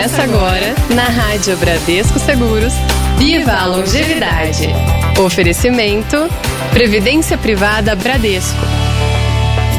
Começa agora na Rádio Bradesco Seguros. Viva a longevidade. Oferecimento Previdência Privada Bradesco.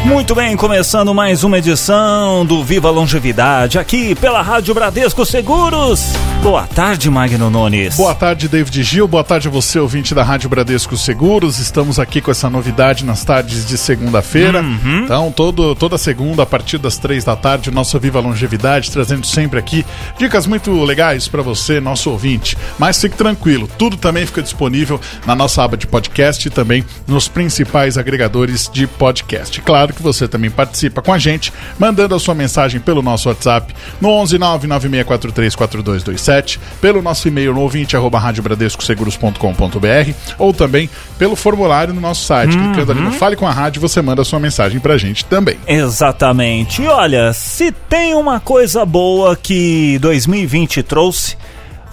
Muito bem, começando mais uma edição do Viva Longevidade aqui pela Rádio Bradesco Seguros. Boa tarde, Magno Nunes. Boa tarde, David Gil. Boa tarde a você, ouvinte da Rádio Bradesco Seguros. Estamos aqui com essa novidade nas tardes de segunda-feira. Uhum. Então, todo, toda segunda, a partir das três da tarde, o nosso Viva Longevidade, trazendo sempre aqui dicas muito legais para você, nosso ouvinte. Mas fique tranquilo, tudo também fica disponível na nossa aba de podcast e também nos principais agregadores de podcast. Claro que você também participa com a gente, mandando a sua mensagem pelo nosso WhatsApp no 11 996434227, pelo nosso e-mail no ouvinte arroba radiobradescoseguros.com.br ou também pelo formulário no nosso site. Clicando ali no Fale com a Rádio, você manda a sua mensagem pra gente também. Exatamente. E olha, se tem uma coisa boa que 2020 trouxe,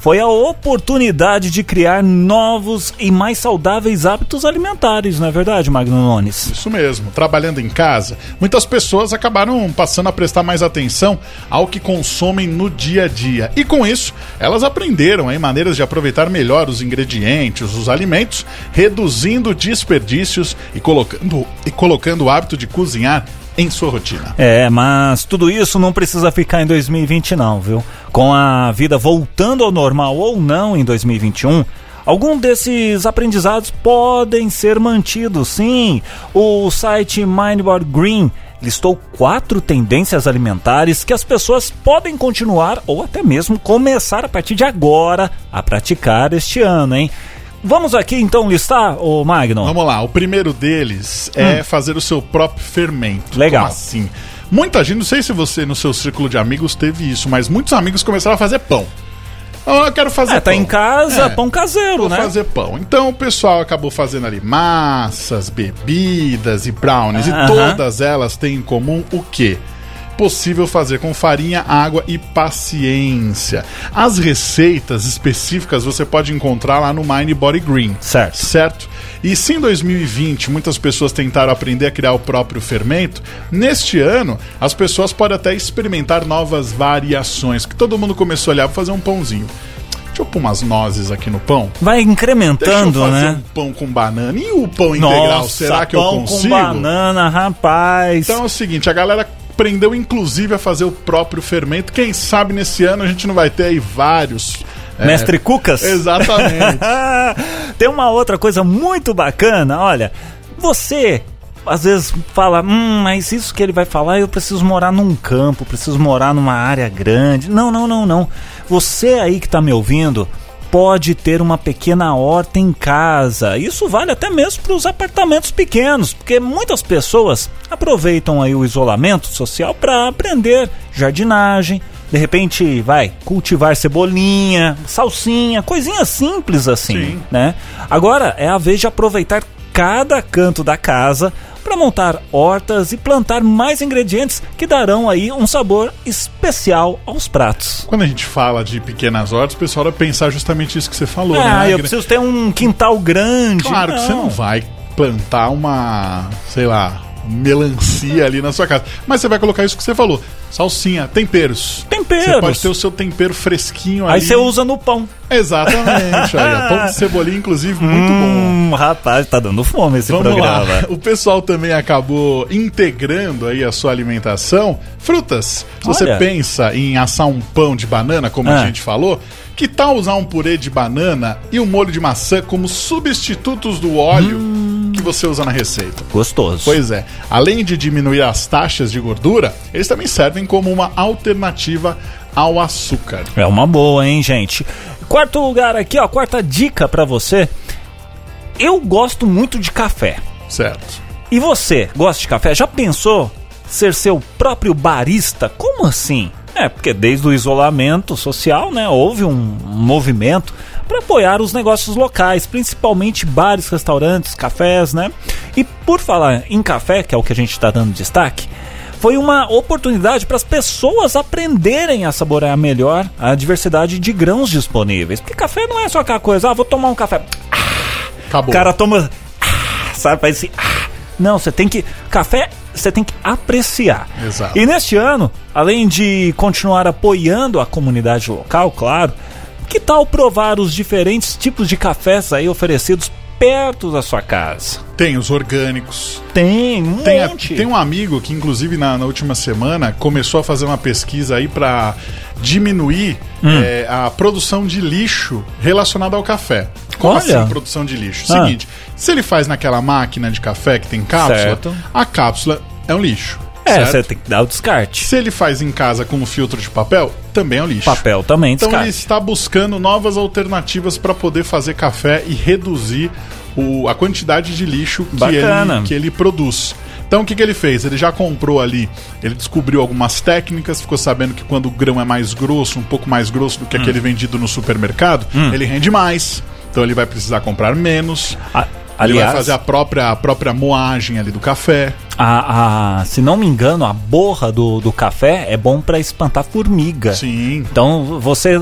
foi a oportunidade de criar novos e mais saudáveis hábitos alimentares, não é verdade, Magno Nunes? Isso mesmo, trabalhando em casa, muitas pessoas acabaram passando a prestar mais atenção ao que consomem no dia a dia. E com isso, elas aprenderam aí maneiras de aproveitar melhor os ingredientes, os alimentos, reduzindo desperdícios e colocando, e colocando o hábito de cozinhar em sua rotina. É, mas tudo isso não precisa ficar em 2020 não, viu? Com a vida voltando ao normal ou não em 2021, algum desses aprendizados podem ser mantidos, sim. O site Mindboard Green listou quatro tendências alimentares que as pessoas podem continuar ou até mesmo começar a partir de agora a praticar este ano, hein? Vamos aqui então listar, o Magno? Vamos lá, o primeiro deles é fazer o seu próprio fermento. Hum. Legal. Como assim? Muita gente, não sei se você no seu círculo de amigos teve isso, mas muitos amigos começaram a fazer pão. Ah, Eu quero fazer É, tá pão. em casa, É. pão caseiro, Vou né? fazer pão. Então o pessoal acabou fazendo ali massas, bebidas e brownies. E todas elas têm em comum o quê? Possível fazer com farinha, água e paciência. As receitas específicas você pode encontrar lá no Mind Body Green. Certo. Certo? E se em 2020 muitas pessoas tentaram aprender a criar o próprio fermento, neste ano as pessoas podem até experimentar novas variações. Que todo mundo começou a olhar para fazer um pãozinho. Deixa eu pôr umas nozes aqui no pão. Vai incrementando, fazer né? um pão com banana. E o pão integral, Nossa, será que eu pão consigo? com banana, rapaz. Então é o seguinte, a galera aprendeu inclusive a fazer o próprio fermento. Quem sabe nesse ano a gente não vai ter aí vários... é, Mestre Cucas? Exatamente. Tem uma outra coisa muito bacana, olha, você às vezes fala, hum, mas isso que ele vai falar, eu preciso morar num campo, preciso morar numa área grande. Não, não, não, não. Você aí que tá me ouvindo, pode ter uma pequena horta em casa. Isso vale até mesmo para os apartamentos pequenos, porque muitas pessoas aproveitam aí o isolamento social para aprender jardinagem, de repente, vai cultivar cebolinha, salsinha, coisinhas simples assim, Sim. né? Agora é a vez de aproveitar cada canto da casa para montar hortas e plantar mais ingredientes que darão aí um sabor especial aos pratos. Quando a gente fala de pequenas hortas, o pessoal vai pensar justamente isso que você falou, Ah, né? eu preciso ter um quintal grande. Claro que você não vai plantar uma, sei lá, melancia ali na sua casa. Mas você vai colocar isso que você falou. Salsinha, temperos. Temperos. Você pode ter o seu tempero fresquinho ali. Aí você usa no pão. Exatamente. Aí, ó, pão de cebolinha, inclusive, muito bom. Hum, rapaz, tá dando fome esse Vamos programa. lá. O pessoal também acabou integrando aí a sua alimentação. Frutas. Se você Olha. pensa em assar um pão de banana, como Ah. a gente falou, que tal usar um purê de banana e um molho de maçã como substitutos do óleo Hum. Que você usa na receita? Gostoso. Pois é, além de diminuir as taxas de gordura, eles também servem como uma alternativa ao açúcar. É uma boa, hein, gente? Quarto lugar aqui, ó, quarta dica pra você. Eu gosto muito de café. Certo. E você, gosta de café? Já pensou ser seu próprio barista? Como assim? É, porque desde o isolamento social, né, houve um movimento para apoiar os negócios locais, principalmente bares, restaurantes, cafés, né? E por falar em café, que é o que a gente está dando destaque, foi uma oportunidade para as pessoas aprenderem a saborear melhor a diversidade de grãos disponíveis. Porque café não é só aquela coisa, ah, vou tomar um café. Acabou. O cara toma. Ah, sabe, faz assim. ah, Não, você tem que. Café, você tem que apreciar. Exato. E neste ano, além de continuar apoiando a comunidade local, claro, que tal provar os diferentes tipos de cafés aí oferecidos perto da sua casa? Tem os orgânicos. Tem, um Tem, a- tem um amigo que, inclusive, na, na última semana, começou a fazer uma pesquisa aí para diminuir Hum. é, a produção de lixo relacionada ao café. Como Olha. assim produção de lixo? Ah. Seguinte, se ele faz naquela máquina de café que tem cápsula, Certo. a cápsula é um lixo. É, certo? você tem que dar o descarte. Se ele faz em casa com um filtro de papel, também é um lixo. Papel também Então ele descarte. está buscando novas alternativas para poder fazer café e reduzir o- a quantidade de lixo que ele, que ele produz. Então o que, que ele fez? Ele já comprou ali, ele descobriu algumas técnicas, ficou sabendo que quando o grão é mais grosso, um pouco mais grosso do que Hum. aquele vendido no supermercado, ele rende mais. Então ele vai precisar comprar menos. A- ele aliás, vai fazer a própria, a própria moagem ali do café. a, a- se não me engano, a borra do, do café é bom pra espantar formiga. Sim. Então você.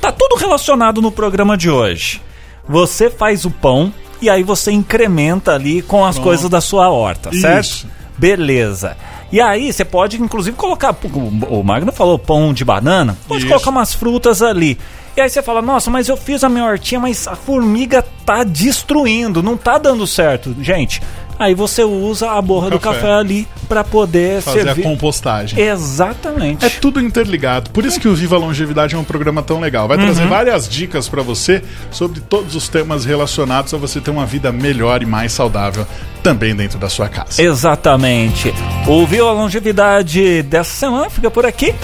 Tá tudo relacionado no programa de hoje. Você faz o pão e aí você incrementa ali com as Pronto. coisas da sua horta, certo? Isso. Beleza. E aí você pode inclusive colocar. O o Magno falou pão de banana. Pode Isso. colocar umas frutas ali. E aí você fala, nossa, mas eu fiz a minha hortinha, mas a formiga tá destruindo, não tá dando certo. Gente, aí você usa a borra do Café. café ali pra poder Fazer servir. a compostagem. Exatamente. É tudo interligado. Por isso que o Viva a Longevidade é um programa tão legal. Vai Uhum. trazer várias dicas pra você sobre todos os temas relacionados a você ter uma vida melhor e mais saudável também dentro da sua casa. Exatamente. O Viu a Longevidade dessa semana fica por aqui.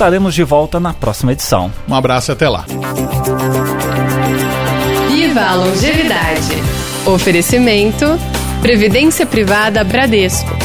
Estaremos de volta na próxima edição. Um abraço e até lá. Viva a longevidade. Oferecimento: Previdência Privada Bradesco.